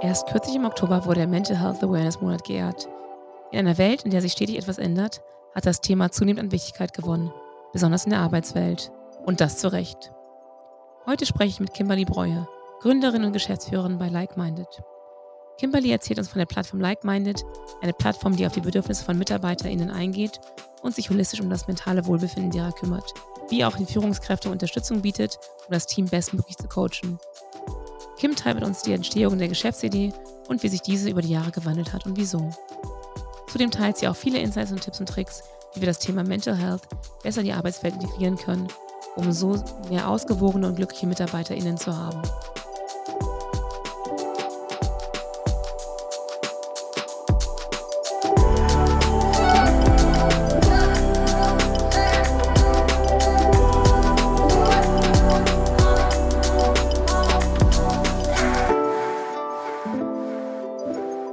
Erst kürzlich im Oktober wurde der Mental Health Awareness Monat geehrt. In einer Welt, in der sich stetig etwas ändert, hat das Thema zunehmend an Wichtigkeit gewonnen, besonders in der Arbeitswelt. Und das zu Recht. Heute spreche ich mit Kimberly Breuer, Gründerin und Geschäftsführerin bei Like-Minded. Kimberly erzählt uns von der Plattform Like-Minded, eine Plattform, die auf die Bedürfnisse von MitarbeiterInnen eingeht und sich holistisch um das mentale Wohlbefinden derer kümmert, wie auch den Führungskräften Unterstützung bietet, um das Team bestmöglich zu coachen. Kim teilt mit uns die Entstehung der Geschäftsidee und wie sich diese über die Jahre gewandelt hat und wieso. Zudem teilt sie auch viele Insights und Tipps und Tricks, wie wir das Thema Mental Health besser in die Arbeitswelt integrieren können, um so mehr ausgewogene und glückliche MitarbeiterInnen zu haben.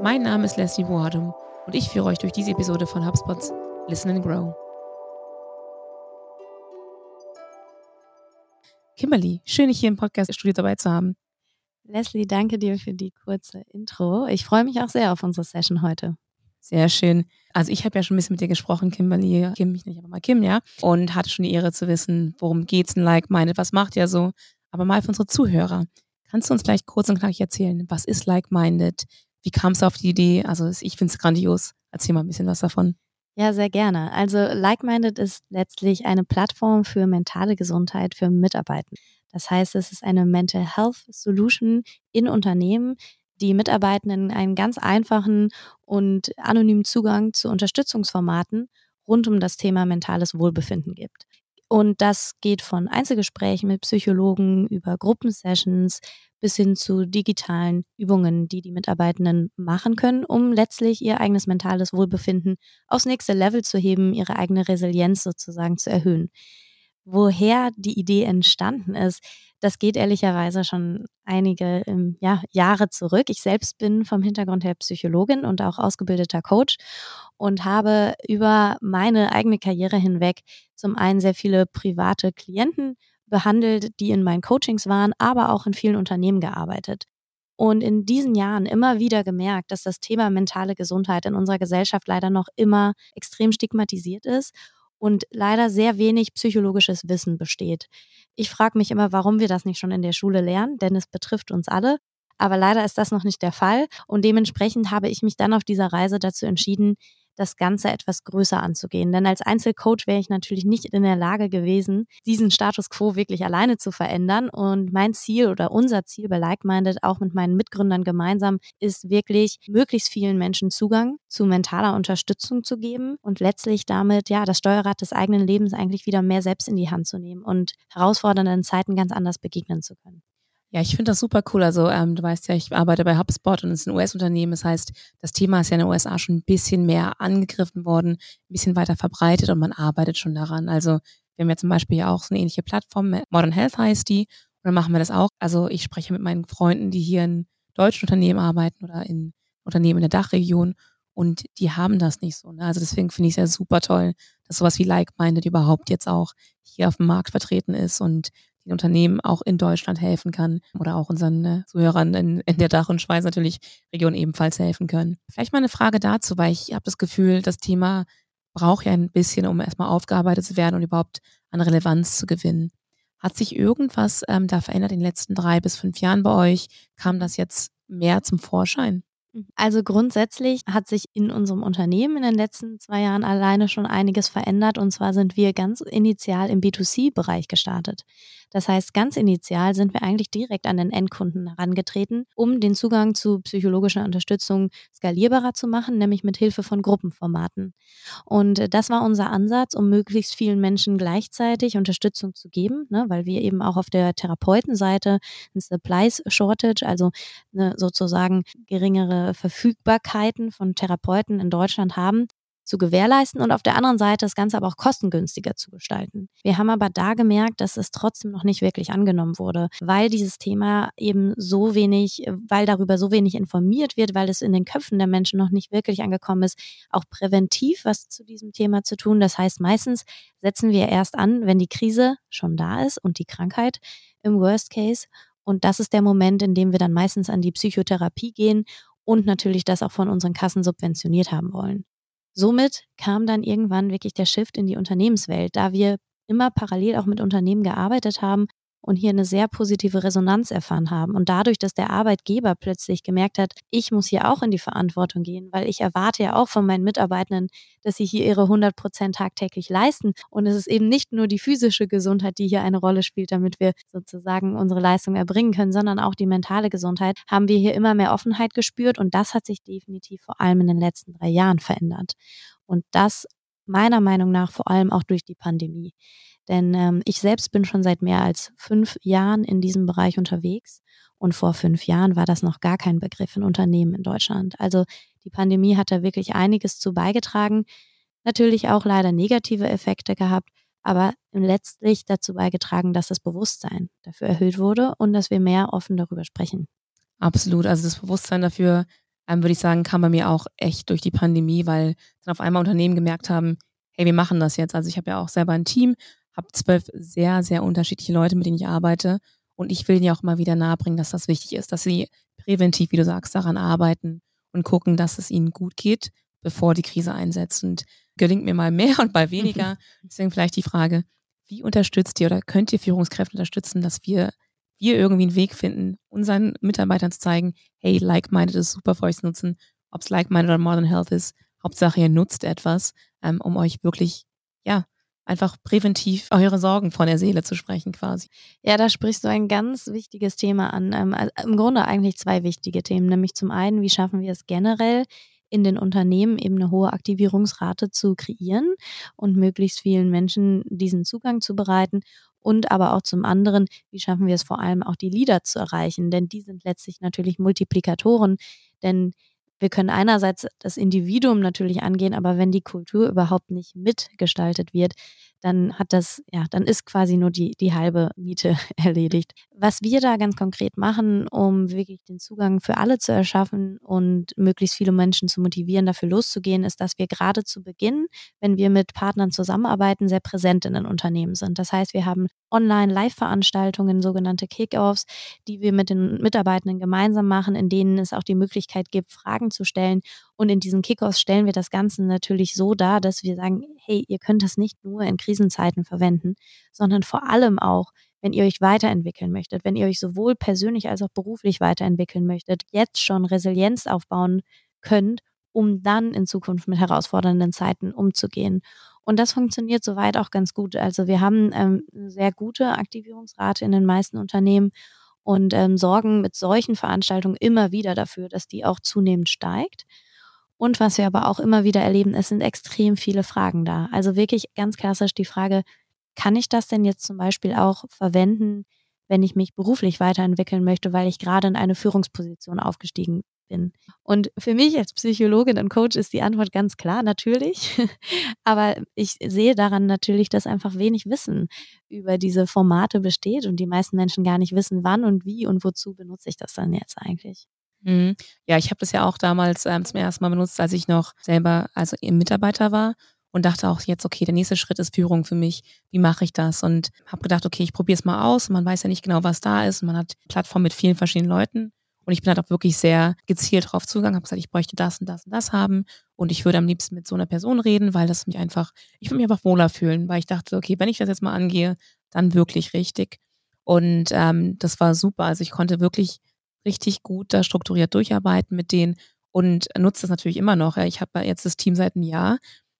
Mein Name ist Leslie Boadum und ich führe euch durch diese Episode von HubSpots Listen and Grow. Kimberly, schön, dich hier im Podcast-Studio dabei zu haben. Leslie, danke dir für die kurze Intro. Ich freue mich auch sehr auf unsere Session heute. Sehr schön. Also ich habe ja schon ein bisschen mit dir gesprochen, Kimberly. Kim, mich nicht, aber mal Kim, ja. Und hatte schon die Ehre zu wissen, worum geht's denn Like-Minded, was macht ihr so? Aber mal für unsere Zuhörer. Kannst du uns gleich kurz und knackig erzählen, was ist Like-Minded? Wie kam es auf die Idee? Also ich finde es grandios. Erzähl mal ein bisschen was davon. Ja, sehr gerne. Also Like-Minded ist letztlich eine Plattform für mentale Gesundheit für Mitarbeiter. Das heißt, es ist eine Mental Health Solution in Unternehmen, die Mitarbeitenden einen ganz einfachen und anonymen Zugang zu Unterstützungsformaten rund um das Thema mentales Wohlbefinden gibt. Und das geht von Einzelgesprächen mit Psychologen über Gruppensessions bis hin zu digitalen Übungen, die die Mitarbeitenden machen können, um letztlich ihr eigenes mentales Wohlbefinden aufs nächste Level zu heben, ihre eigene Resilienz sozusagen zu erhöhen. Woher die Idee entstanden ist, das geht ehrlicherweise schon einige ähm, ja, Jahre zurück. Ich selbst bin vom Hintergrund her Psychologin und auch ausgebildeter Coach und habe über meine eigene Karriere hinweg zum einen sehr viele private Klienten behandelt, die in meinen Coachings waren, aber auch in vielen Unternehmen gearbeitet. Und in diesen Jahren immer wieder gemerkt, dass das Thema mentale Gesundheit in unserer Gesellschaft leider noch immer extrem stigmatisiert ist und leider sehr wenig psychologisches Wissen besteht. Ich frage mich immer, warum wir das nicht schon in der Schule lernen, denn es betrifft uns alle. Aber leider ist das noch nicht der Fall und dementsprechend habe ich mich dann auf dieser Reise dazu entschieden, das Ganze etwas größer anzugehen. Denn als Einzelcoach wäre ich natürlich nicht in der Lage gewesen, diesen Status quo wirklich alleine zu verändern. Und mein Ziel oder unser Ziel bei Like-Minded, auch mit meinen Mitgründern gemeinsam, ist wirklich, möglichst vielen Menschen Zugang zu mentaler Unterstützung zu geben und letztlich damit, ja, das Steuerrad des eigenen Lebens eigentlich wieder mehr selbst in die Hand zu nehmen und herausfordernden Zeiten ganz anders begegnen zu können. Ja, ich finde das super cool. Also ähm, du weißt ja, ich arbeite bei HubSpot und es ist ein US-Unternehmen. Das heißt, das Thema ist ja in den USA schon ein bisschen mehr angegriffen worden, ein bisschen weiter verbreitet und man arbeitet schon daran. Also wir haben ja zum Beispiel ja auch so eine ähnliche Plattform, Modern Health heißt die, und dann machen wir das auch. Also ich spreche mit meinen Freunden, die hier in deutschen Unternehmen arbeiten oder in Unternehmen in der Dachregion und die haben das nicht so. Ne? Also deswegen finde ich es ja super toll, dass sowas wie Like-Minded überhaupt jetzt auch hier auf dem Markt vertreten ist und den Unternehmen auch in Deutschland helfen kann oder auch unseren äh, Zuhörern in, in der Dach- und Schweiz natürlich Region ebenfalls helfen können. Vielleicht mal eine Frage dazu, weil ich habe das Gefühl, das Thema braucht ja ein bisschen, um erstmal aufgearbeitet zu werden und überhaupt an Relevanz zu gewinnen. Hat sich irgendwas ähm, da verändert in den letzten drei bis fünf Jahren bei euch? Kam das jetzt mehr zum Vorschein? Also grundsätzlich hat sich in unserem Unternehmen in den letzten zwei Jahren alleine schon einiges verändert. Und zwar sind wir ganz initial im B2C-Bereich gestartet. Das heißt, ganz initial sind wir eigentlich direkt an den Endkunden herangetreten, um den Zugang zu psychologischer Unterstützung skalierbarer zu machen, nämlich mit Hilfe von Gruppenformaten. Und äh, das war unser Ansatz, um möglichst vielen Menschen gleichzeitig Unterstützung zu geben, ne, weil wir eben auch auf der Therapeutenseite ein Supplies Shortage, also eine sozusagen geringere Verfügbarkeiten von Therapeuten in Deutschland haben, zu gewährleisten und auf der anderen Seite das Ganze aber auch kostengünstiger zu gestalten. Wir haben aber da gemerkt, dass es trotzdem noch nicht wirklich angenommen wurde, weil dieses Thema eben so wenig, weil darüber so wenig informiert wird, weil es in den Köpfen der Menschen noch nicht wirklich angekommen ist, auch präventiv was zu diesem Thema zu tun. Das heißt, meistens setzen wir erst an, wenn die Krise schon da ist und die Krankheit im Worst Case Und das ist der Moment, in dem wir dann meistens an die Psychotherapie gehen und natürlich das auch von unseren Kassen subventioniert haben wollen. Somit kam dann irgendwann wirklich der Shift in die Unternehmenswelt, da wir immer parallel auch mit Unternehmen gearbeitet haben und hier eine sehr positive Resonanz erfahren haben. Und dadurch, dass der Arbeitgeber plötzlich gemerkt hat, ich muss hier auch in die Verantwortung gehen, weil ich erwarte ja auch von meinen Mitarbeitenden, dass sie hier ihre 100 Prozent tagtäglich leisten. Und es ist eben nicht nur die physische Gesundheit, die hier eine Rolle spielt, damit wir sozusagen unsere Leistung erbringen können, sondern auch die mentale Gesundheit, haben wir hier immer mehr Offenheit gespürt. Und das hat sich definitiv vor allem in den letzten drei Jahren verändert. Und das meiner Meinung nach vor allem auch durch die Pandemie. Denn ähm, ich selbst bin schon seit mehr als fünf Jahren in diesem Bereich unterwegs. Und vor fünf Jahren war das noch gar kein Begriff in Unternehmen in Deutschland. Also die Pandemie hat da wirklich einiges zu beigetragen. Natürlich auch leider negative Effekte gehabt, aber letztlich dazu beigetragen, dass das Bewusstsein dafür erhöht wurde und dass wir mehr offen darüber sprechen. Absolut. Also das Bewusstsein dafür, ähm, würde ich sagen, kam bei mir auch echt durch die Pandemie, weil dann auf einmal Unternehmen gemerkt haben, hey, wir machen das jetzt. Also ich habe ja auch selber ein Team, habe zwölf sehr, sehr unterschiedliche Leute, mit denen ich arbeite. Und ich will ihnen ja auch mal wieder nahebringen, dass das wichtig ist, dass sie präventiv, wie du sagst, daran arbeiten und gucken, dass es ihnen gut geht, bevor die Krise einsetzt. Und gelingt mir mal mehr und mal weniger. Deswegen vielleicht die Frage, wie unterstützt ihr oder könnt ihr Führungskräfte unterstützen, dass wir, wir irgendwie einen Weg finden, unseren Mitarbeitern zu zeigen, hey, Like-Minded ist super für euch zu nutzen, ob es Like-Minded oder Modern Health ist, Hauptsache ihr nutzt etwas, ähm, um euch wirklich, ja, einfach präventiv eure Sorgen von der Seele zu sprechen quasi. Ja, da sprichst du ein ganz wichtiges Thema an. Also Im Grunde eigentlich zwei wichtige Themen, nämlich zum einen, wie schaffen wir es generell, in den Unternehmen eben eine hohe Aktivierungsrate zu kreieren und möglichst vielen Menschen diesen Zugang zu bereiten. Und aber auch zum anderen, wie schaffen wir es vor allem auch die Leader zu erreichen? Denn die sind letztlich natürlich Multiplikatoren. Denn wir können einerseits das Individuum natürlich angehen, aber wenn die Kultur überhaupt nicht mitgestaltet wird, dann hat das, ja, dann ist quasi nur die, die halbe Miete erledigt. Was wir da ganz konkret machen, um wirklich den Zugang für alle zu erschaffen und möglichst viele Menschen zu motivieren, dafür loszugehen, ist, dass wir gerade zu Beginn, wenn wir mit Partnern zusammenarbeiten, sehr präsent in den Unternehmen sind. Das heißt, wir haben Online-Live-Veranstaltungen, sogenannte Kick-Offs, die wir mit den Mitarbeitenden gemeinsam machen, in denen es auch die Möglichkeit gibt, Fragen zu stellen und in diesen Kickoffs stellen wir das Ganze natürlich so dar, dass wir sagen, hey, ihr könnt das nicht nur in Krisenzeiten verwenden, sondern vor allem auch, wenn ihr euch weiterentwickeln möchtet, wenn ihr euch sowohl persönlich als auch beruflich weiterentwickeln möchtet, jetzt schon Resilienz aufbauen könnt, um dann in Zukunft mit herausfordernden Zeiten umzugehen. Und das funktioniert soweit auch ganz gut. Also wir haben ähm, eine sehr gute Aktivierungsrate in den meisten Unternehmen und ähm, sorgen mit solchen Veranstaltungen immer wieder dafür, dass die auch zunehmend steigt. Und was wir aber auch immer wieder erleben, es sind extrem viele Fragen da. Also wirklich ganz klassisch die Frage, kann ich das denn jetzt zum Beispiel auch verwenden, wenn ich mich beruflich weiterentwickeln möchte, weil ich gerade in eine Führungsposition aufgestiegen bin? Und für mich als Psychologin und Coach ist die Antwort ganz klar, natürlich. Aber ich sehe daran natürlich, dass einfach wenig Wissen über diese Formate besteht und die meisten Menschen gar nicht wissen, wann und wie und wozu benutze ich das dann jetzt eigentlich. Mhm. Ja, ich habe das ja auch damals ähm, zum ersten Mal benutzt, als ich noch selber also Mitarbeiter war und dachte auch jetzt, okay, der nächste Schritt ist Führung für mich. Wie mache ich das? Und habe gedacht, okay, ich probiere es mal aus. Man weiß ja nicht genau, was da ist. Man hat Plattform mit vielen verschiedenen Leuten. Und ich bin halt auch wirklich sehr gezielt drauf zugegangen, habe gesagt, ich bräuchte das und das und das haben. Und ich würde am liebsten mit so einer Person reden, weil das mich einfach, ich würde mich einfach wohler fühlen, weil ich dachte, okay, wenn ich das jetzt mal angehe, dann wirklich richtig. Und ähm, das war super. Also ich konnte wirklich richtig gut da strukturiert durcharbeiten mit denen und nutze das natürlich immer noch. Ich habe jetzt das Team seit einem Jahr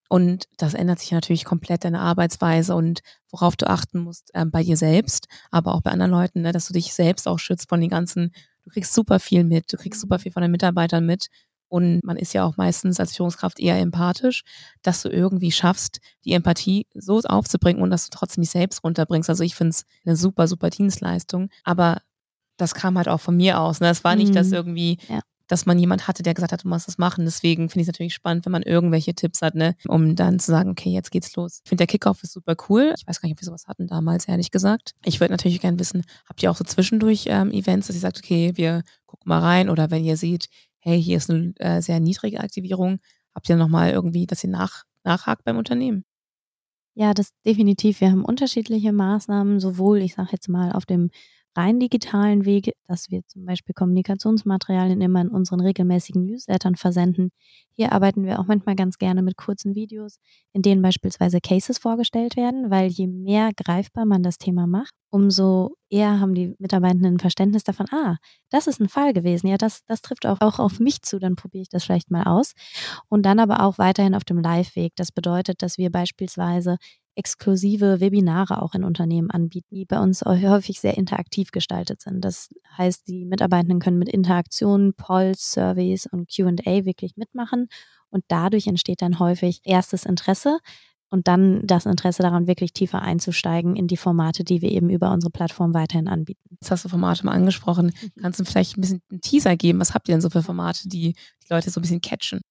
und das ändert sich natürlich komplett deine Arbeitsweise und worauf du achten musst äh, bei dir selbst, aber auch bei anderen Leuten, ne, dass du dich selbst auch schützt von den ganzen, du kriegst super viel mit, du kriegst super viel von den Mitarbeitern mit und man ist ja auch meistens als Führungskraft eher empathisch, dass du irgendwie schaffst, die Empathie so aufzubringen und dass du trotzdem dich selbst runterbringst. Also ich finde es eine super, super Dienstleistung. Aber das kam halt auch von mir aus. Ne? Es war nicht, dass mhm. irgendwie, ja. Dass man jemand hatte, der gesagt hat, du musst das machen. Deswegen finde ich es natürlich spannend, wenn man irgendwelche Tipps hat, ne, um dann zu sagen, okay, jetzt geht's los. Ich finde, der Kickoff ist super cool. Ich weiß gar nicht, ob wir sowas hatten damals, ehrlich gesagt. Ich würde natürlich gerne wissen, habt ihr auch so zwischendurch ähm, Events, dass ihr sagt, okay, wir gucken mal rein oder wenn ihr seht, hey, hier ist eine äh, sehr niedrige Aktivierung, habt ihr nochmal irgendwie, dass ihr nach, nachhakt beim Unternehmen? Ja, das definitiv. Wir haben unterschiedliche Maßnahmen, sowohl, ich sage jetzt mal, auf dem rein digitalen Weg, dass wir zum Beispiel Kommunikationsmaterialien immer in unseren regelmäßigen Newslettern versenden. Hier arbeiten wir auch manchmal ganz gerne mit kurzen Videos, in denen beispielsweise Cases vorgestellt werden, weil je mehr greifbar man das Thema macht, umso eher haben die Mitarbeitenden ein Verständnis davon, ah, das ist ein Fall gewesen, ja, das, das trifft auch, auch auf mich zu, dann probiere ich das vielleicht mal aus. Und dann aber auch weiterhin auf dem Live-Weg. Das bedeutet, dass wir beispielsweise exklusive Webinare auch in Unternehmen anbieten, die bei uns häufig sehr interaktiv gestaltet sind. Das heißt, die Mitarbeitenden können mit Interaktionen, Polls, Surveys und QA wirklich mitmachen und dadurch entsteht dann häufig erstes Interesse und dann das Interesse daran, wirklich tiefer einzusteigen in die Formate, die wir eben über unsere Plattform weiterhin anbieten. Jetzt hast du Formate mal angesprochen. Mhm. Kannst du vielleicht ein bisschen einen Teaser geben? Was habt ihr denn so für Formate, die die Leute so ein bisschen catchen?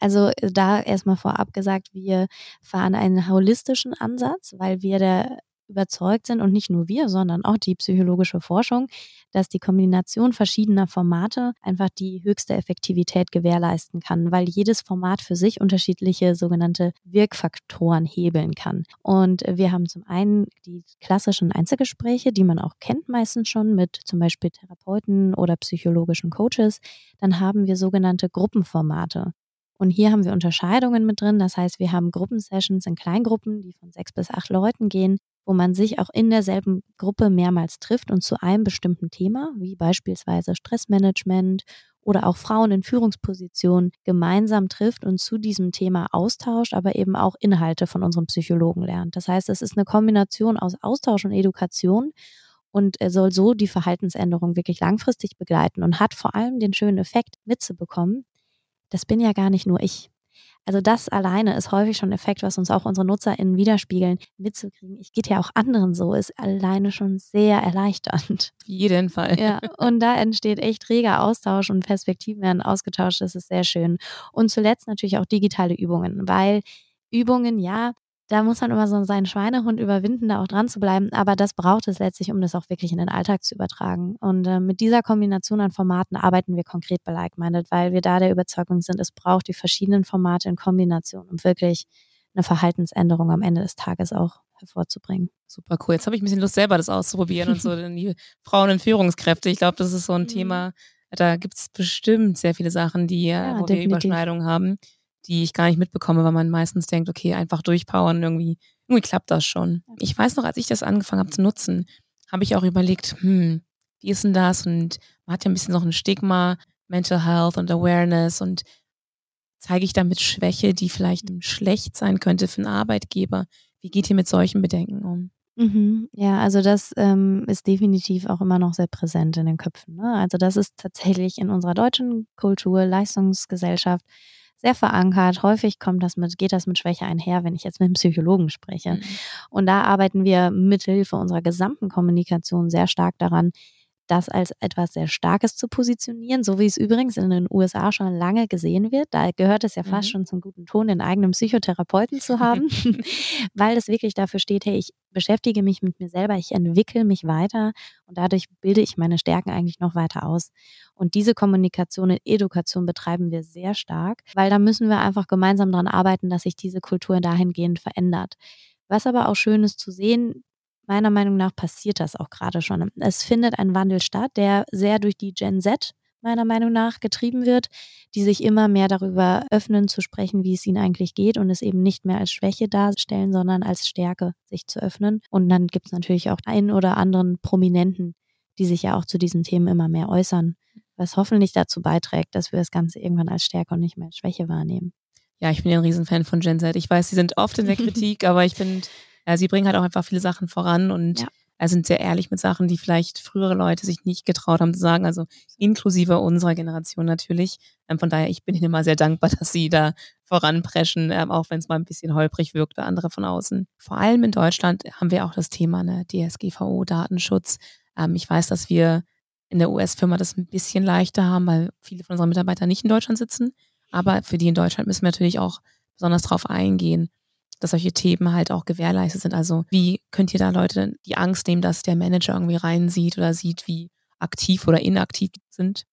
Also äh, da erstmal vorab gesagt, wir fahren einen holistischen Ansatz, weil wir der überzeugt sind und nicht nur wir, sondern auch die psychologische Forschung, dass die Kombination verschiedener Formate einfach die höchste Effektivität gewährleisten kann, weil jedes Format für sich unterschiedliche sogenannte Wirkfaktoren hebeln kann. Und wir haben zum einen die klassischen Einzelgespräche, die man auch kennt meistens schon mit zum Beispiel Therapeuten oder psychologischen Coaches. Dann haben wir sogenannte Gruppenformate. Und hier haben wir Unterscheidungen mit drin. Das heißt, wir haben Gruppensessions in Kleingruppen, die von sechs bis acht Leuten gehen, wo man sich auch in derselben Gruppe mehrmals trifft und zu einem bestimmten Thema, wie beispielsweise Stressmanagement oder auch Frauen in Führungspositionen, gemeinsam trifft und zu diesem Thema austauscht, aber eben auch Inhalte von unserem Psychologen lernt. Das heißt, es ist eine Kombination aus Austausch und Education und er soll so die Verhaltensänderung wirklich langfristig begleiten und hat vor allem den schönen Effekt mitzubekommen, das bin ja gar nicht nur ich. Also das alleine ist häufig schon ein Effekt, was uns auch unsere NutzerInnen widerspiegeln, mitzukriegen. Ich geht ja auch anderen so, ist alleine schon sehr erleichternd. Auf jeden Fall. Ja, und da entsteht echt reger Austausch und Perspektiven werden ausgetauscht. Das ist sehr schön. Und zuletzt natürlich auch digitale Übungen, weil Übungen, ja, da muss man immer so seinen Schweinehund überwinden, da auch dran zu bleiben. Aber das braucht es letztlich, um das auch wirklich in den Alltag zu übertragen. Und äh, mit dieser Kombination an Formaten arbeiten wir konkret bei Like-Minded, weil wir da der Überzeugung sind, es braucht die verschiedenen Formate in Kombination, um wirklich eine Verhaltensänderung am Ende des Tages auch hervorzubringen. Super cool. Jetzt habe ich ein bisschen Lust, selber das auszuprobieren und so die Frauen in Führungskräfte. Ich glaube, das ist so ein mhm. Thema, da gibt es bestimmt sehr viele Sachen, die, ja, wo definitiv. wir Überschneidungen haben die ich gar nicht mitbekomme, weil man meistens denkt, okay, einfach durchpowern, irgendwie, irgendwie klappt das schon. Ich weiß noch, als ich das angefangen habe zu nutzen, habe ich auch überlegt, hm, wie ist denn das? Und man hat ja ein bisschen noch ein Stigma, Mental Health und Awareness und zeige ich damit Schwäche, die vielleicht schlecht sein könnte für einen Arbeitgeber? Wie geht ihr mit solchen Bedenken um? Mhm. Ja, also das ähm, ist definitiv auch immer noch sehr präsent in den Köpfen. Ne? Also das ist tatsächlich in unserer deutschen Kultur, Leistungsgesellschaft sehr verankert. Häufig kommt das mit, geht das mit Schwäche einher, wenn ich jetzt mit einem Psychologen spreche. Mhm. Und da arbeiten wir mithilfe unserer gesamten Kommunikation sehr stark daran, das als etwas sehr Starkes zu positionieren, so wie es übrigens in den USA schon lange gesehen wird. Da gehört es ja fast mhm. schon zum guten Ton, den eigenen Psychotherapeuten zu haben, weil es wirklich dafür steht, hey, ich beschäftige mich mit mir selber, ich entwickle mich weiter und dadurch bilde ich meine Stärken eigentlich noch weiter aus. Und diese Kommunikation und Education betreiben wir sehr stark, weil da müssen wir einfach gemeinsam daran arbeiten, dass sich diese Kultur dahingehend verändert. Was aber auch schön ist zu sehen, meiner Meinung nach passiert das auch gerade schon. Es findet ein Wandel statt, der sehr durch die Gen Z meiner Meinung nach getrieben wird, die sich immer mehr darüber öffnen zu sprechen, wie es ihnen eigentlich geht und es eben nicht mehr als Schwäche darstellen, sondern als Stärke, sich zu öffnen. Und dann gibt es natürlich auch einen oder anderen Prominenten, die sich ja auch zu diesen Themen immer mehr äußern, was hoffentlich dazu beiträgt, dass wir das Ganze irgendwann als Stärke und nicht mehr als Schwäche wahrnehmen. Ja, ich bin ja ein Riesenfan von Gen Z. Ich weiß, sie sind oft in der Kritik, aber ich finde, ja, sie bringen halt auch einfach viele Sachen voran und ja. sind sehr ehrlich mit Sachen, die vielleicht frühere Leute sich nicht getraut haben zu sagen, also inklusive unserer Generation natürlich. Ähm, von daher, ich bin ihnen immer sehr dankbar, dass sie da voranpreschen, ähm, auch wenn es mal ein bisschen holprig wirkt oder andere von außen. Vor allem in Deutschland haben wir auch das Thema ne, DSGVO, Datenschutz. Ähm, ich weiß, dass wir in der US-Firma das ein bisschen leichter haben, weil viele von unseren Mitarbeitern nicht in Deutschland sitzen. Aber für die in Deutschland müssen wir natürlich auch besonders drauf eingehen dass solche Themen halt auch gewährleistet sind. Also wie könnt ihr da Leute die Angst nehmen, dass der Manager irgendwie reinsieht oder sieht, wie aktiv oder inaktiv sind?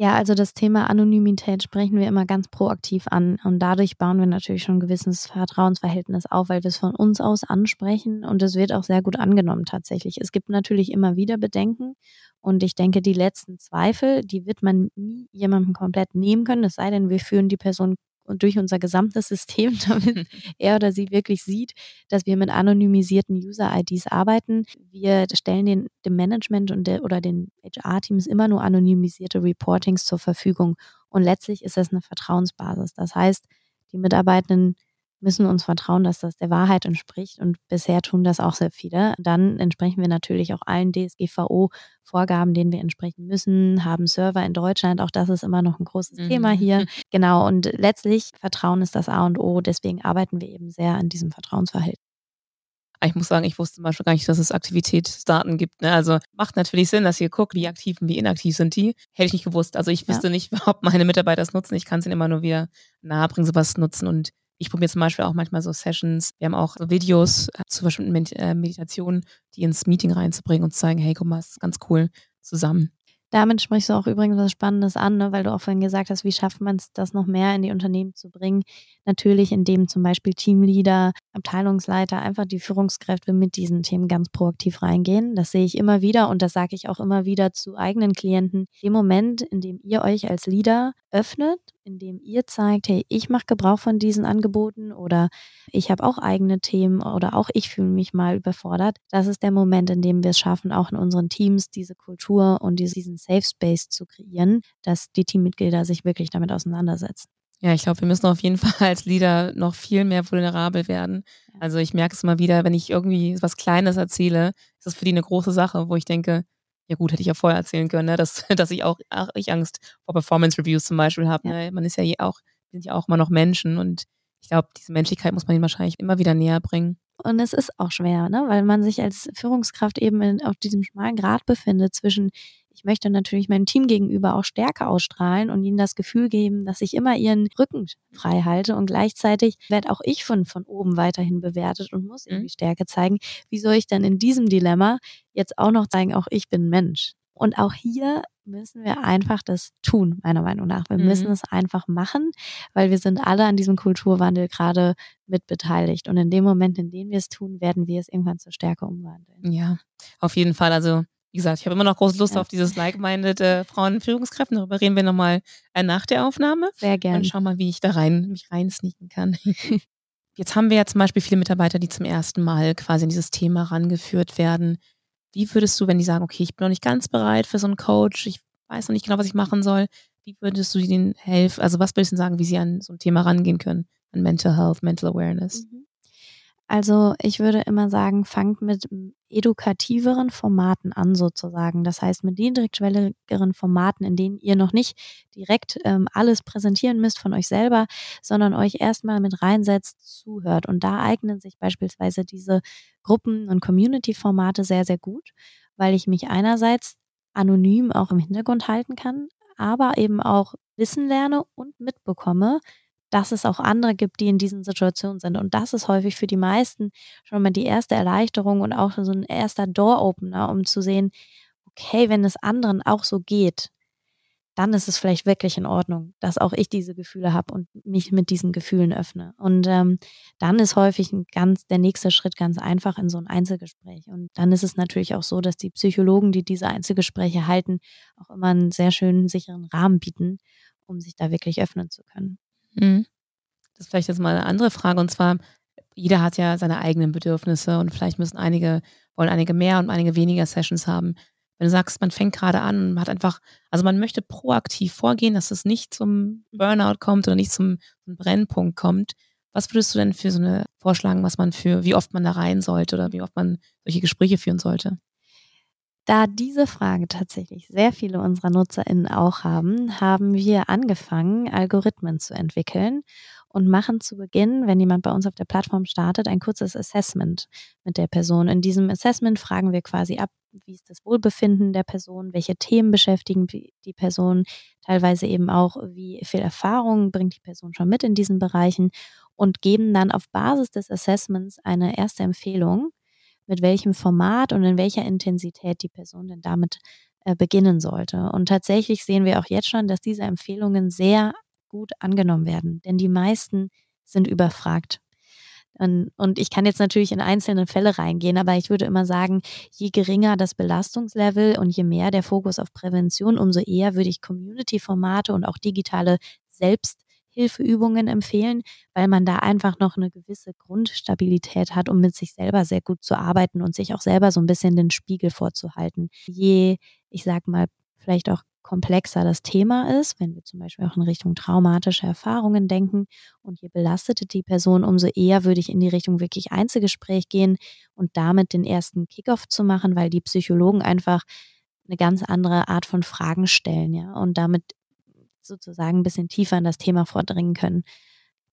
Ja, also das Thema Anonymität sprechen wir immer ganz proaktiv an und dadurch bauen wir natürlich schon ein gewisses Vertrauensverhältnis auf, weil wir es von uns aus ansprechen und es wird auch sehr gut angenommen tatsächlich. Es gibt natürlich immer wieder Bedenken und ich denke, die letzten Zweifel, die wird man nie jemandem komplett nehmen können, es sei denn, wir führen die Person und durch unser gesamtes System, damit er oder sie wirklich sieht, dass wir mit anonymisierten User-IDs arbeiten. Wir stellen den, dem Management und der, oder den HR-Teams immer nur anonymisierte Reportings zur Verfügung. Und letztlich ist das eine Vertrauensbasis. Das heißt, die Mitarbeitenden müssen uns vertrauen, dass das der Wahrheit entspricht. Und bisher tun das auch sehr viele. Dann entsprechen wir natürlich auch allen DSGVO-Vorgaben, denen wir entsprechen müssen, haben Server in Deutschland. Auch das ist immer noch ein großes mhm. Thema hier. Genau. Und letztlich Vertrauen ist das A und O. Deswegen arbeiten wir eben sehr an diesem Vertrauensverhältnis. Ich muss sagen, ich wusste zum Beispiel gar nicht, dass es Aktivitätsdaten gibt. Ne? Also macht natürlich Sinn, dass ihr guckt, wie aktiv und wie inaktiv sind die. Hätte ich nicht gewusst. Also ich wüsste ja. nicht, ob meine Mitarbeiter es nutzen. Ich kann es ihnen immer nur wieder nahebringen, sowas nutzen. Und ich probiere zum Beispiel auch manchmal so Sessions. Wir haben auch Videos äh, zu bestimmten äh, Meditationen, die ins Meeting reinzubringen und zu zeigen, hey, guck mal, es ist ganz cool zusammen. Damit sprichst du auch übrigens was Spannendes an, ne? weil du auch vorhin gesagt hast, wie schafft man es, das noch mehr in die Unternehmen zu bringen. Natürlich, indem zum Beispiel Teamleader, Abteilungsleiter, einfach die Führungskräfte mit diesen Themen ganz proaktiv reingehen. Das sehe ich immer wieder und das sage ich auch immer wieder zu eigenen Klienten. Im Moment, in dem ihr euch als Leader öffnet, indem ihr zeigt, hey, ich mache Gebrauch von diesen Angeboten oder ich habe auch eigene Themen oder auch ich fühle mich mal überfordert. Das ist der Moment, in dem wir es schaffen, auch in unseren Teams diese Kultur und diesen Safe Space zu kreieren, dass die Teammitglieder sich wirklich damit auseinandersetzen. Ja, ich glaube, wir müssen auf jeden Fall als Leader noch viel mehr vulnerabel werden. Also ich merke es immer wieder, wenn ich irgendwie was Kleines erzähle, ist das für die eine große Sache, wo ich denke, ja gut, hätte ich ja vorher erzählen können, ne? dass, dass ich auch, auch ich Angst vor Performance Reviews zum Beispiel habe. Ne? Man ist ja auch, sind ja auch immer noch Menschen und ich glaube, diese Menschlichkeit muss man ihnen wahrscheinlich immer wieder näher bringen. Und es ist auch schwer, ne? weil man sich als Führungskraft eben in, auf diesem schmalen Grad befindet zwischen, ich möchte natürlich meinem Team gegenüber auch Stärke ausstrahlen und ihnen das Gefühl geben, dass ich immer ihren Rücken frei halte und gleichzeitig werde auch ich von, von oben weiterhin bewertet und muss irgendwie mhm. Stärke zeigen. Wie soll ich dann in diesem Dilemma jetzt auch noch zeigen, auch ich bin Mensch? Und auch hier müssen wir einfach das tun, meiner Meinung nach. Wir mhm. müssen es einfach machen, weil wir sind alle an diesem Kulturwandel gerade mit beteiligt. Und in dem Moment, in dem wir es tun, werden wir es irgendwann zur Stärke umwandeln. Ja, auf jeden Fall. Also wie gesagt, ich habe immer noch große Lust ja. auf dieses like-minded äh, Frauen-Führungskräfte. Darüber reden wir nochmal äh, nach der Aufnahme. Sehr gerne. Und schau mal, wie ich da rein, mich reinsneaken kann. Jetzt haben wir ja zum Beispiel viele Mitarbeiter, die zum ersten Mal quasi in dieses Thema rangeführt werden. Wie würdest du, wenn die sagen, okay, ich bin noch nicht ganz bereit für so einen Coach, ich weiß noch nicht genau, was ich machen soll, wie würdest du denen helfen? Also was würdest du sagen, wie sie an so ein Thema rangehen können, an Mental Health, Mental Awareness? Mhm. Also ich würde immer sagen, fangt mit edukativeren Formaten an sozusagen. Das heißt mit niedrigschwelligeren Formaten, in denen ihr noch nicht direkt ähm, alles präsentieren müsst von euch selber, sondern euch erstmal mit reinsetzt, zuhört. Und da eignen sich beispielsweise diese Gruppen- und Community-Formate sehr, sehr gut, weil ich mich einerseits anonym auch im Hintergrund halten kann, aber eben auch Wissen lerne und mitbekomme, dass es auch andere gibt, die in diesen Situationen sind. Und das ist häufig für die meisten schon mal die erste Erleichterung und auch so ein erster Door-Opener, um zu sehen, okay, wenn es anderen auch so geht, dann ist es vielleicht wirklich in Ordnung, dass auch ich diese Gefühle habe und mich mit diesen Gefühlen öffne. Und ähm, dann ist häufig ganz, der nächste Schritt ganz einfach in so ein Einzelgespräch. Und dann ist es natürlich auch so, dass die Psychologen, die diese Einzelgespräche halten, auch immer einen sehr schönen, sicheren Rahmen bieten, um sich da wirklich öffnen zu können. Mhm. Das ist vielleicht jetzt mal eine andere Frage. Und zwar, jeder hat ja seine eigenen Bedürfnisse und vielleicht müssen einige, wollen einige mehr und einige weniger Sessions haben. Wenn du sagst, man fängt gerade an und hat einfach, also man möchte proaktiv vorgehen, dass es nicht zum Burnout kommt oder nicht zum, zum Brennpunkt kommt. Was würdest du denn für so eine vorschlagen, was man für, wie oft man da rein sollte oder wie oft man solche Gespräche führen sollte? Da diese Frage tatsächlich sehr viele unserer NutzerInnen auch haben, haben wir angefangen, Algorithmen zu entwickeln und machen zu Beginn, wenn jemand bei uns auf der Plattform startet, ein kurzes Assessment mit der Person. In diesem Assessment fragen wir quasi ab, wie ist das Wohlbefinden der Person, welche Themen beschäftigen die Person, teilweise eben auch, wie viel Erfahrung bringt die Person schon mit in diesen Bereichen und geben dann auf Basis des Assessments eine erste Empfehlung mit welchem Format und in welcher Intensität die Person denn damit äh, beginnen sollte. Und tatsächlich sehen wir auch jetzt schon, dass diese Empfehlungen sehr gut angenommen werden, denn die meisten sind überfragt. Und ich kann jetzt natürlich in einzelne Fälle reingehen, aber ich würde immer sagen, je geringer das Belastungslevel und je mehr der Fokus auf Prävention, umso eher würde ich Community-Formate und auch digitale Selbsthilfeübungen empfehlen, weil man da einfach noch eine gewisse Grundstabilität hat, um mit sich selber sehr gut zu arbeiten und sich auch selber so ein bisschen den Spiegel vorzuhalten. Je, ich sag mal, vielleicht auch komplexer das Thema ist, wenn wir zum Beispiel auch in Richtung traumatische Erfahrungen denken und je belasteter die Person, umso eher würde ich in die Richtung wirklich Einzelgespräch gehen und damit den ersten Kickoff zu machen, weil die Psychologen einfach eine ganz andere Art von Fragen stellen, ja, und damit sozusagen ein bisschen tiefer in das Thema vordringen können.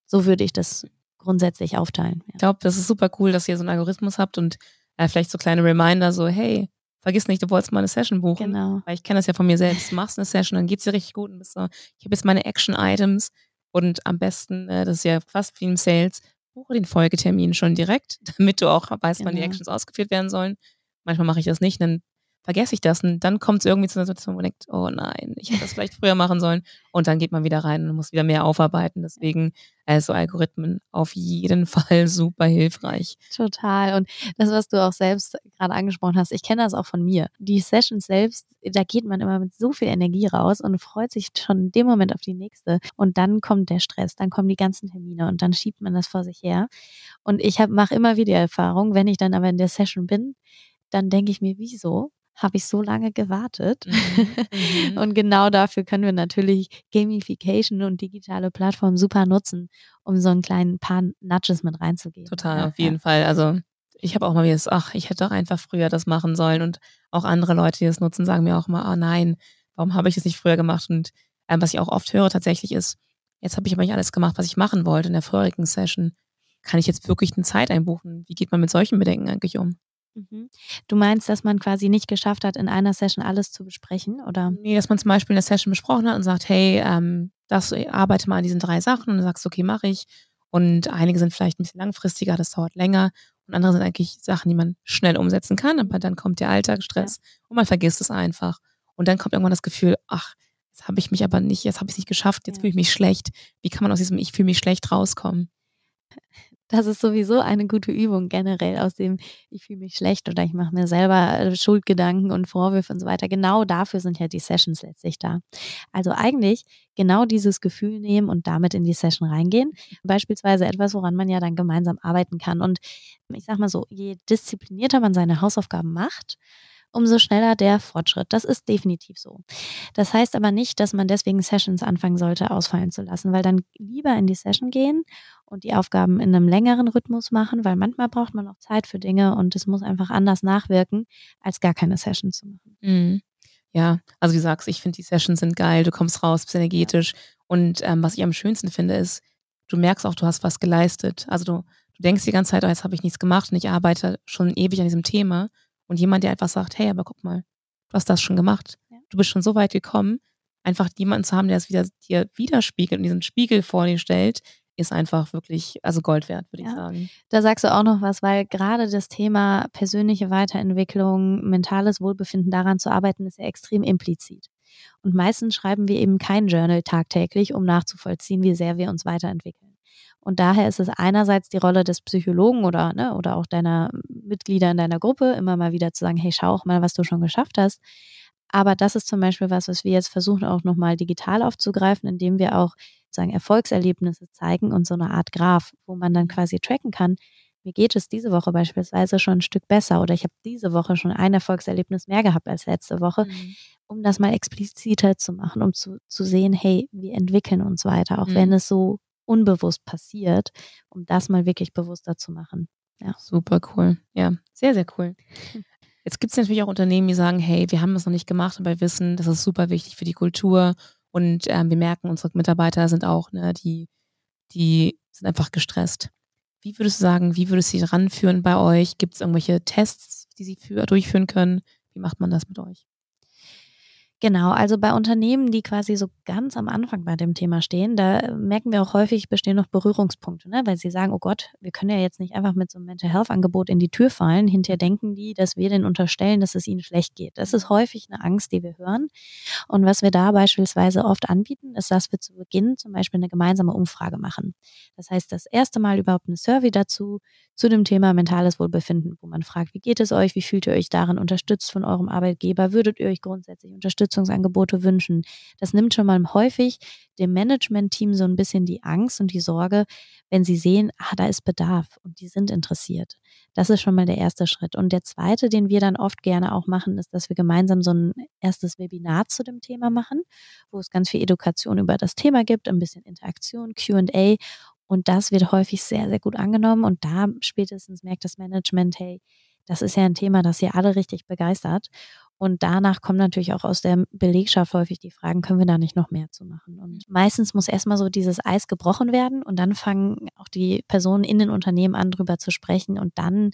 So würde ich das grundsätzlich aufteilen. Ja. Ich glaube, das ist super cool, dass ihr so einen Algorithmus habt und äh, vielleicht so kleine Reminder, so, hey, vergiss nicht, du wolltest mal eine Session buchen. Genau. Weil ich kenne das ja von mir selbst. Du machst eine Session, dann geht es dir richtig gut und bist so, ich habe jetzt meine Action-Items und am besten, äh, das ist ja fast wie im Sales, buche den Folgetermin schon direkt, damit du auch weißt, genau. wann die genau. Actions ausgeführt werden sollen. Manchmal mache ich das nicht, dann vergesse ich das und dann kommt es irgendwie zu einer Situation, wo man denkt, oh nein, ich hätte das vielleicht früher machen sollen und dann geht man wieder rein und muss wieder mehr aufarbeiten. Deswegen also Algorithmen auf jeden Fall super hilfreich. Total. Und das, was du auch selbst gerade angesprochen hast, ich kenne das auch von mir. Die Sessions selbst, da geht man immer mit so viel Energie raus und freut sich schon in dem Moment auf die nächste. Und dann kommt der Stress, dann kommen die ganzen Termine und dann schiebt man das vor sich her. Und ich mache immer wieder Erfahrung, wenn ich dann aber in der Session bin, dann denke ich mir, wieso? Habe ich so lange gewartet. Mhm. mhm. und genau dafür können wir natürlich Gamification und digitale Plattformen super nutzen, um so einen kleinen paar Nudges mit reinzugeben. Total, ja, auf jeden ja. Fall. Also ich habe auch mal wieder das, ach, ich hätte doch einfach früher das machen sollen. Und auch andere Leute, die das nutzen, sagen mir auch mal, oh nein, warum habe ich das nicht früher gemacht? Und ähm, was ich auch oft höre tatsächlich ist, jetzt habe ich aber nicht alles gemacht, was ich machen wollte in der vorigen Session. Kann ich jetzt wirklich eine Zeit einbuchen? Wie geht man mit solchen Bedenken eigentlich um? Mhm. Du meinst, dass man quasi nicht geschafft hat, in einer Session alles zu besprechen, oder? Nee, dass man zum Beispiel eine Session besprochen hat und sagt, hey, ähm, das äh, arbeite mal an diesen drei Sachen und dann sagst du, okay, mache ich. Und einige sind vielleicht ein bisschen langfristiger, das dauert länger. Und andere sind eigentlich Sachen, die man schnell umsetzen kann, aber dann kommt der Alltagsstress ja. und man vergisst es einfach. Und dann kommt irgendwann das Gefühl, ach, jetzt habe ich mich aber nicht, jetzt habe ich es nicht geschafft, jetzt ja. fühle ich mich schlecht. Wie kann man aus diesem Ich fühle mich schlecht rauskommen? Das ist sowieso eine gute Übung generell aus dem, ich fühle mich schlecht oder ich mache mir selber äh, Schuldgedanken und Vorwürfe und so weiter. Genau dafür sind ja die Sessions letztlich da. Also eigentlich genau dieses Gefühl nehmen und damit in die Session reingehen. Beispielsweise etwas, woran man ja dann gemeinsam arbeiten kann. Und ich sag mal so, je disziplinierter man seine Hausaufgaben macht, umso schneller der Fortschritt. Das ist definitiv so. Das heißt aber nicht, dass man deswegen Sessions anfangen sollte, ausfallen zu lassen, weil dann lieber in die Session gehen und die Aufgaben in einem längeren Rhythmus machen, weil manchmal braucht man auch Zeit für Dinge und es muss einfach anders nachwirken, als gar keine Session zu machen. Mhm. Ja, also wie du sagst, ich finde die Sessions sind geil, du kommst raus, bist energetisch und ähm, was ich am schönsten finde ist, du merkst auch, du hast was geleistet. Also du, du denkst die ganze Zeit, oh, jetzt habe ich nichts gemacht und ich arbeite schon ewig an diesem Thema und jemand, der einfach sagt, hey, aber guck mal, du hast das schon gemacht. Du bist schon so weit gekommen. Einfach jemanden zu haben, der es wieder dir widerspiegelt und diesen Spiegel vor dir stellt, ist einfach wirklich, also Gold wert, würde ja. ich sagen. Da sagst du auch noch was, weil gerade das Thema persönliche Weiterentwicklung, mentales Wohlbefinden daran zu arbeiten, ist ja extrem implizit. Und meistens schreiben wir eben kein Journal tagtäglich, um nachzuvollziehen, wie sehr wir uns weiterentwickeln. Und daher ist es einerseits die Rolle des Psychologen oder, ne, oder auch deiner Mitglieder in deiner Gruppe, immer mal wieder zu sagen, hey, schau auch mal, was du schon geschafft hast. Aber das ist zum Beispiel was, was wir jetzt versuchen auch nochmal digital aufzugreifen, indem wir auch sozusagen Erfolgserlebnisse zeigen und so eine Art Graph, wo man dann quasi tracken kann, mir geht es diese Woche beispielsweise schon ein Stück besser oder ich habe diese Woche schon ein Erfolgserlebnis mehr gehabt als letzte Woche, mhm. um das mal expliziter zu machen, um zu, zu sehen, hey, wir entwickeln uns weiter, auch mhm. wenn es so unbewusst passiert, um das mal wirklich bewusster zu machen. Ja. Super cool. Ja, sehr, sehr cool. Jetzt gibt es natürlich auch Unternehmen, die sagen, hey, wir haben das noch nicht gemacht, aber wir wissen, das ist super wichtig für die Kultur und ähm, wir merken, unsere Mitarbeiter sind auch, ne, die, die sind einfach gestresst. Wie würdest du sagen, wie würdest du sie ranführen bei euch? Gibt es irgendwelche Tests, die sie für, durchführen können? Wie macht man das mit euch? Genau, also bei Unternehmen, die quasi so ganz am Anfang bei dem Thema stehen, da merken wir auch häufig, bestehen noch Berührungspunkte, ne? weil sie sagen, oh Gott, wir können ja jetzt nicht einfach mit so einem Mental Health Angebot in die Tür fallen. Hinterher denken die, dass wir denen unterstellen, dass es ihnen schlecht geht. Das ist häufig eine Angst, die wir hören. Und was wir da beispielsweise oft anbieten, ist, dass wir zu Beginn zum Beispiel eine gemeinsame Umfrage machen. Das heißt, das erste Mal überhaupt eine Survey dazu, zu dem Thema mentales Wohlbefinden, wo man fragt, wie geht es euch, wie fühlt ihr euch darin unterstützt von eurem Arbeitgeber, würdet ihr euch grundsätzlich Unterstützungsangebote wünschen. Das nimmt schon mal häufig dem Management-Team so ein bisschen die Angst und die Sorge, wenn sie sehen, ah, da ist Bedarf und die sind interessiert. Das ist schon mal der erste Schritt. Und der zweite, den wir dann oft gerne auch machen, ist, dass wir gemeinsam so ein erstes Webinar zu dem Thema machen, wo es ganz viel Education über das Thema gibt, ein bisschen Interaktion, QA und das wird häufig sehr, sehr gut angenommen. Und da spätestens merkt das Management, hey, das ist ja ein Thema, das hier alle richtig begeistert. Und danach kommen natürlich auch aus der Belegschaft häufig die Fragen, können wir da nicht noch mehr zu machen? Und mhm. meistens muss erstmal so dieses Eis gebrochen werden und dann fangen auch die Personen in den Unternehmen an, drüber zu sprechen und dann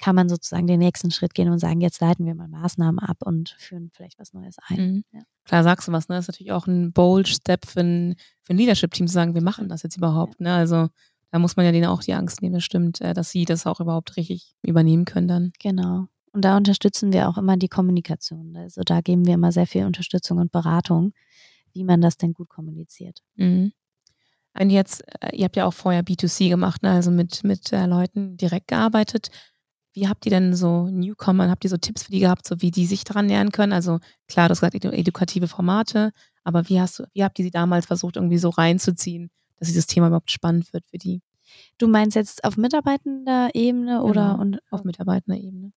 kann man sozusagen den nächsten Schritt gehen und sagen, jetzt leiten wir mal Maßnahmen ab und führen vielleicht was Neues ein. Mhm. Ja. Klar, sagst du was, ne? Das ist natürlich auch ein bold Step für ein, für ein Leadership-Team zu sagen, wir machen das jetzt überhaupt, ne? Also da muss man ja denen auch die Angst nehmen, das stimmt, äh, dass sie das auch überhaupt richtig übernehmen können dann. Genau. Und da unterstützen wir auch immer die Kommunikation. Also da geben wir immer sehr viel Unterstützung und Beratung, wie man das denn gut kommuniziert. Mhm. Und jetzt, äh, ihr habt ja auch vorher B2C gemacht, ne? also mit, mit äh, Leuten direkt gearbeitet. Wie habt ihr denn so Newcomer, habt ihr so Tipps für die gehabt, so wie die sich daran nähern können? Also klar, du hast gesagt, edukative Formate, aber wie hast du, wie habt ihr sie damals versucht, irgendwie so reinzuziehen, dass dieses Thema überhaupt spannend wird für die? Du meinst jetzt auf mitarbeitender Ebene oder genau, und auf mitarbeitender Ebene?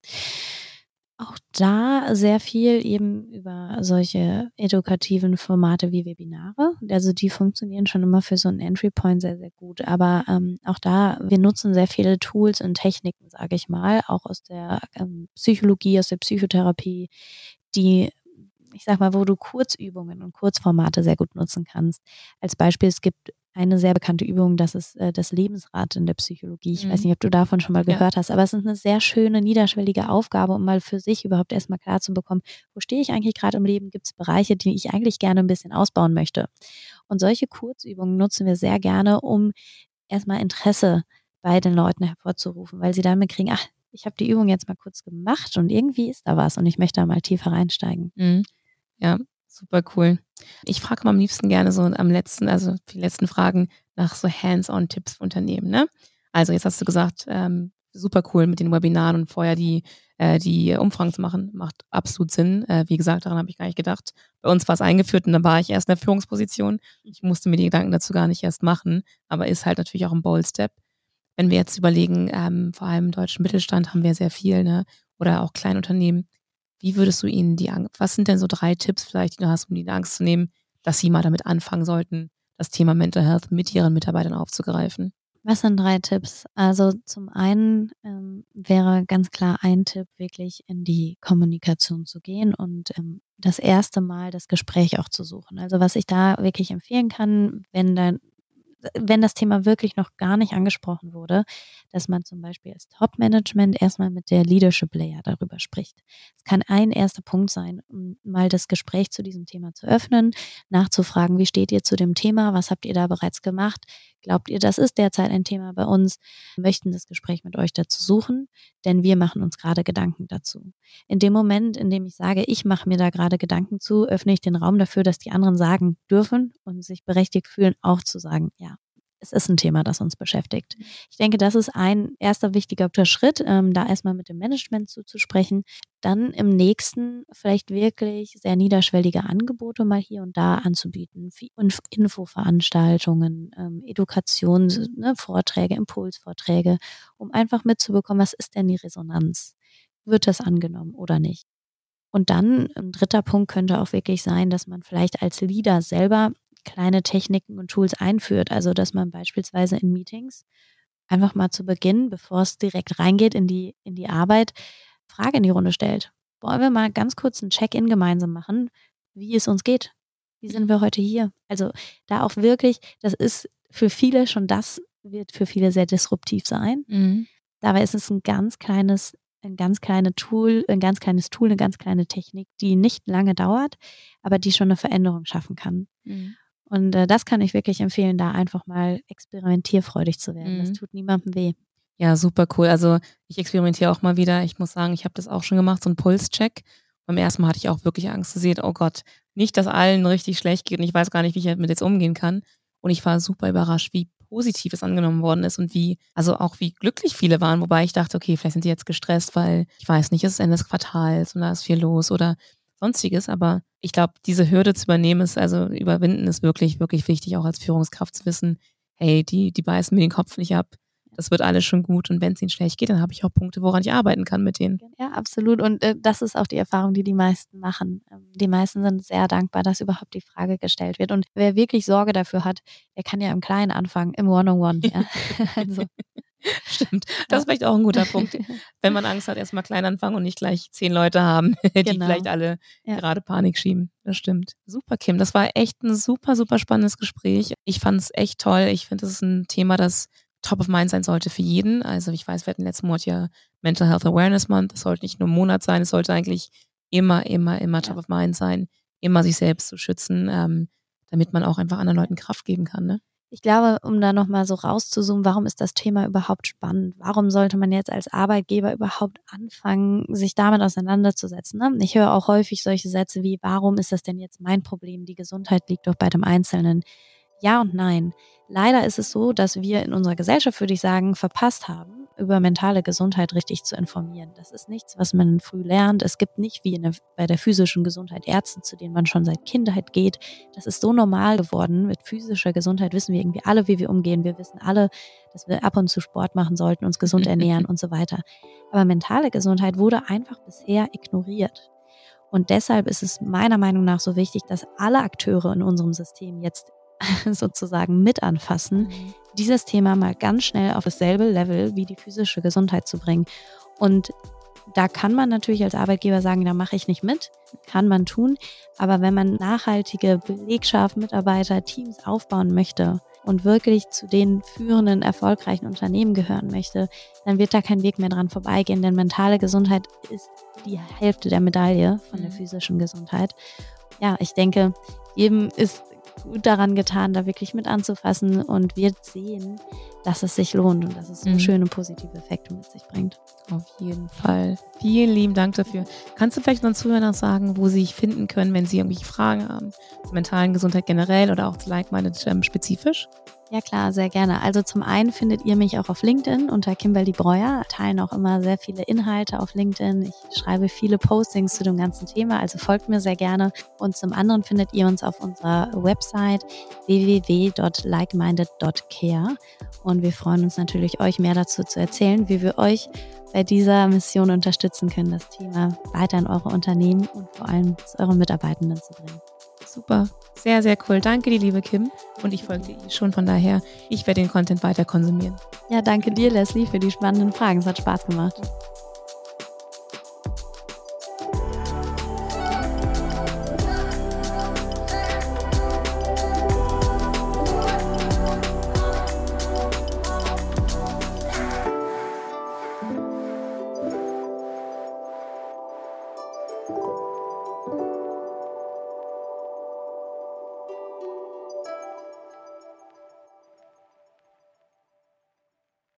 Auch da sehr viel eben über solche edukativen Formate wie Webinare. Also die funktionieren schon immer für so einen Entry Point sehr, sehr gut. Aber ähm, auch da, wir nutzen sehr viele Tools und Techniken, sage ich mal, auch aus der ähm, Psychologie, aus der Psychotherapie, die ich sag mal, wo du Kurzübungen und Kurzformate sehr gut nutzen kannst. Als Beispiel, es gibt eine sehr bekannte Übung, das ist äh, das Lebensrad in der Psychologie. Ich mhm. weiß nicht, ob du davon schon mal gehört ja. hast, aber es ist eine sehr schöne, niederschwellige Aufgabe, um mal für sich überhaupt erstmal klar zu bekommen, wo stehe ich eigentlich gerade im Leben? Gibt es Bereiche, die ich eigentlich gerne ein bisschen ausbauen möchte? Und solche Kurzübungen nutzen wir sehr gerne, um erstmal Interesse bei den Leuten hervorzurufen, weil sie dann mitkriegen, ach, ich habe die Übung jetzt mal kurz gemacht und irgendwie ist da was und ich möchte da mal tiefer reinsteigen. Mhm. Ja, Super cool. Ich frage mal am liebsten gerne so am letzten, also die letzten Fragen nach so Hands-on-Tipps für Unternehmen. Ne? Also jetzt hast du gesagt, ähm, super cool mit den Webinaren und vorher die, äh, die Umfragen zu machen, macht absolut Sinn. Äh, wie gesagt, daran habe ich gar nicht gedacht. Bei uns war es eingeführt und dann war ich erst in der Führungsposition. Ich musste mir die Gedanken dazu gar nicht erst machen, aber ist halt natürlich auch ein Bold Step. Wenn wir jetzt überlegen, ähm, vor allem im deutschen Mittelstand haben wir sehr viel, ne? oder auch Kleinunternehmen, wie würdest du ihnen die Angst, was sind denn so drei Tipps vielleicht, die du hast, um ihnen Angst zu nehmen, dass sie mal damit anfangen sollten, das Thema Mental Health mit ihren Mitarbeitern aufzugreifen? Was sind drei Tipps? Also zum einen ähm, wäre ganz klar ein Tipp, wirklich in die Kommunikation zu gehen und ähm, das erste Mal das Gespräch auch zu suchen. Also was ich da wirklich empfehlen kann, wenn dann wenn das Thema wirklich noch gar nicht angesprochen wurde, dass man zum Beispiel als Top-Management erstmal mit der Leadership Layer darüber spricht. Es kann ein erster Punkt sein, um mal das Gespräch zu diesem Thema zu öffnen, nachzufragen, wie steht ihr zu dem Thema, was habt ihr da bereits gemacht, glaubt ihr, das ist derzeit ein Thema bei uns, wir möchten das Gespräch mit euch dazu suchen, denn wir machen uns gerade Gedanken dazu. In dem Moment, in dem ich sage, ich mache mir da gerade Gedanken zu, öffne ich den Raum dafür, dass die anderen sagen dürfen und sich berechtigt fühlen, auch zu sagen, ja, es ist ein Thema, das uns beschäftigt. Mhm. Ich denke, das ist ein erster wichtiger Schritt, ähm, da erstmal mit dem Management zuzusprechen. Dann im nächsten vielleicht wirklich sehr niederschwellige Angebote mal hier und da anzubieten. Infoveranstaltungen, ähm, Edukations, ne, Vorträge, Impulsvorträge, um einfach mitzubekommen, was ist denn die Resonanz? Wird das angenommen oder nicht? Und dann ein dritter Punkt könnte auch wirklich sein, dass man vielleicht als Leader selber kleine Techniken und Tools einführt. Also, dass man beispielsweise in Meetings einfach mal zu Beginn, bevor es direkt reingeht in die, in die Arbeit, Frage in die Runde stellt. Wollen wir mal ganz kurz ein Check-in gemeinsam machen, wie es uns geht? Wie sind wir heute hier? Also da auch wirklich, das ist für viele schon das, wird für viele sehr disruptiv sein. Mhm. Dabei ist es ein ganz kleines, ein ganz kleines Tool, ein ganz kleines Tool, eine ganz kleine Technik, die nicht lange dauert, aber die schon eine Veränderung schaffen kann. Mhm. Und äh, das kann ich wirklich empfehlen, da einfach mal experimentierfreudig zu werden. Mhm. Das tut niemandem weh. Ja, super cool. Also ich experimentiere auch mal wieder. Ich muss sagen, ich habe das auch schon gemacht, so ein Pulscheck. Beim ersten Mal hatte ich auch wirklich Angst zu sehen, oh Gott, nicht, dass allen richtig schlecht geht und ich weiß gar nicht, wie ich damit jetzt umgehen kann. Und ich war super überrascht, wie positiv es angenommen worden ist und wie, also auch wie glücklich viele waren, wobei ich dachte, okay, vielleicht sind die jetzt gestresst, weil ich weiß nicht, es ist Ende des Quartals und da ist viel los oder sonstiges. Aber ich glaube, diese Hürde zu übernehmen ist, also überwinden ist wirklich, wirklich wichtig, auch als Führungskraft zu wissen, hey, die, die beißen mir den Kopf nicht ab das wird alles schon gut. Und wenn es ihnen schlecht geht, dann habe ich auch Punkte, woran ich arbeiten kann mit denen. Ja, absolut. Und äh, das ist auch die Erfahrung, die die meisten machen. Ähm, die meisten sind sehr dankbar, dass überhaupt die Frage gestellt wird. Und wer wirklich Sorge dafür hat, der kann ja im Kleinen anfangen, im One-on-One. -on -One, ja. also. Stimmt. Das ist vielleicht auch ein guter Punkt. Wenn man Angst hat, erstmal klein anfangen und nicht gleich zehn Leute haben, die genau. vielleicht alle ja. gerade Panik schieben. Das stimmt. Super, Kim. Das war echt ein super, super spannendes Gespräch. Ich fand es echt toll. Ich finde, das ist ein Thema, das top of mind sein sollte für jeden. Also ich weiß, wir hatten letzten Monat ja Mental Health Awareness Month. Das sollte nicht nur ein Monat sein, es sollte eigentlich immer, immer, immer top of mind sein, immer sich selbst zu schützen, ähm, damit man auch einfach anderen Leuten Kraft geben kann. Ne? Ich glaube, um da nochmal so rauszuzoomen, warum ist das Thema überhaupt spannend? Warum sollte man jetzt als Arbeitgeber überhaupt anfangen, sich damit auseinanderzusetzen? Ne? Ich höre auch häufig solche Sätze wie, warum ist das denn jetzt mein Problem? Die Gesundheit liegt doch bei dem Einzelnen. Ja und nein. Leider ist es so, dass wir in unserer Gesellschaft, würde ich sagen, verpasst haben, über mentale Gesundheit richtig zu informieren. Das ist nichts, was man früh lernt. Es gibt nicht wie der, bei der physischen Gesundheit Ärzte, zu denen man schon seit Kindheit geht. Das ist so normal geworden. Mit physischer Gesundheit wissen wir irgendwie alle, wie wir umgehen. Wir wissen alle, dass wir ab und zu Sport machen sollten, uns gesund ernähren und so weiter. Aber mentale Gesundheit wurde einfach bisher ignoriert. Und deshalb ist es meiner Meinung nach so wichtig, dass alle Akteure in unserem System jetzt sozusagen mit anfassen, dieses Thema mal ganz schnell auf dasselbe Level wie die physische Gesundheit zu bringen. Und da kann man natürlich als Arbeitgeber sagen, da mache ich nicht mit, kann man tun. Aber wenn man nachhaltige Belegschaft, Mitarbeiter, Teams aufbauen möchte und wirklich zu den führenden, erfolgreichen Unternehmen gehören möchte, dann wird da kein Weg mehr dran vorbeigehen, denn mentale Gesundheit ist die Hälfte der Medaille von der mhm. physischen Gesundheit. Ja, ich denke, jedem ist gut daran getan, da wirklich mit anzufassen und wird sehen, dass es sich lohnt und dass es mhm. schöne positive Effekte mit sich bringt. Auf jeden Fall. Vielen lieben Dank dafür. Kannst du vielleicht unseren Zuhörern noch sagen, wo sie sich finden können, wenn sie irgendwelche Fragen haben zur mentalen Gesundheit generell oder auch zu Like-Minded ähm, spezifisch? Ja klar, sehr gerne. Also zum einen findet ihr mich auch auf LinkedIn unter Kimberly Breuer, teilen auch immer sehr viele Inhalte auf LinkedIn. Ich schreibe viele Postings zu dem ganzen Thema, also folgt mir sehr gerne. Und zum anderen findet ihr uns auf unserer Website www.likeminded.care und wir freuen uns natürlich, euch mehr dazu zu erzählen, wie wir euch bei dieser Mission unterstützen können, das Thema weiter in eure Unternehmen und vor allem zu euren Mitarbeitenden zu bringen. Super. Sehr, sehr cool. Danke dir, liebe Kim. Und ich folge dir schon. Von daher, ich werde den Content weiter konsumieren. Ja, danke dir, Leslie, für die spannenden Fragen. Es hat Spaß gemacht.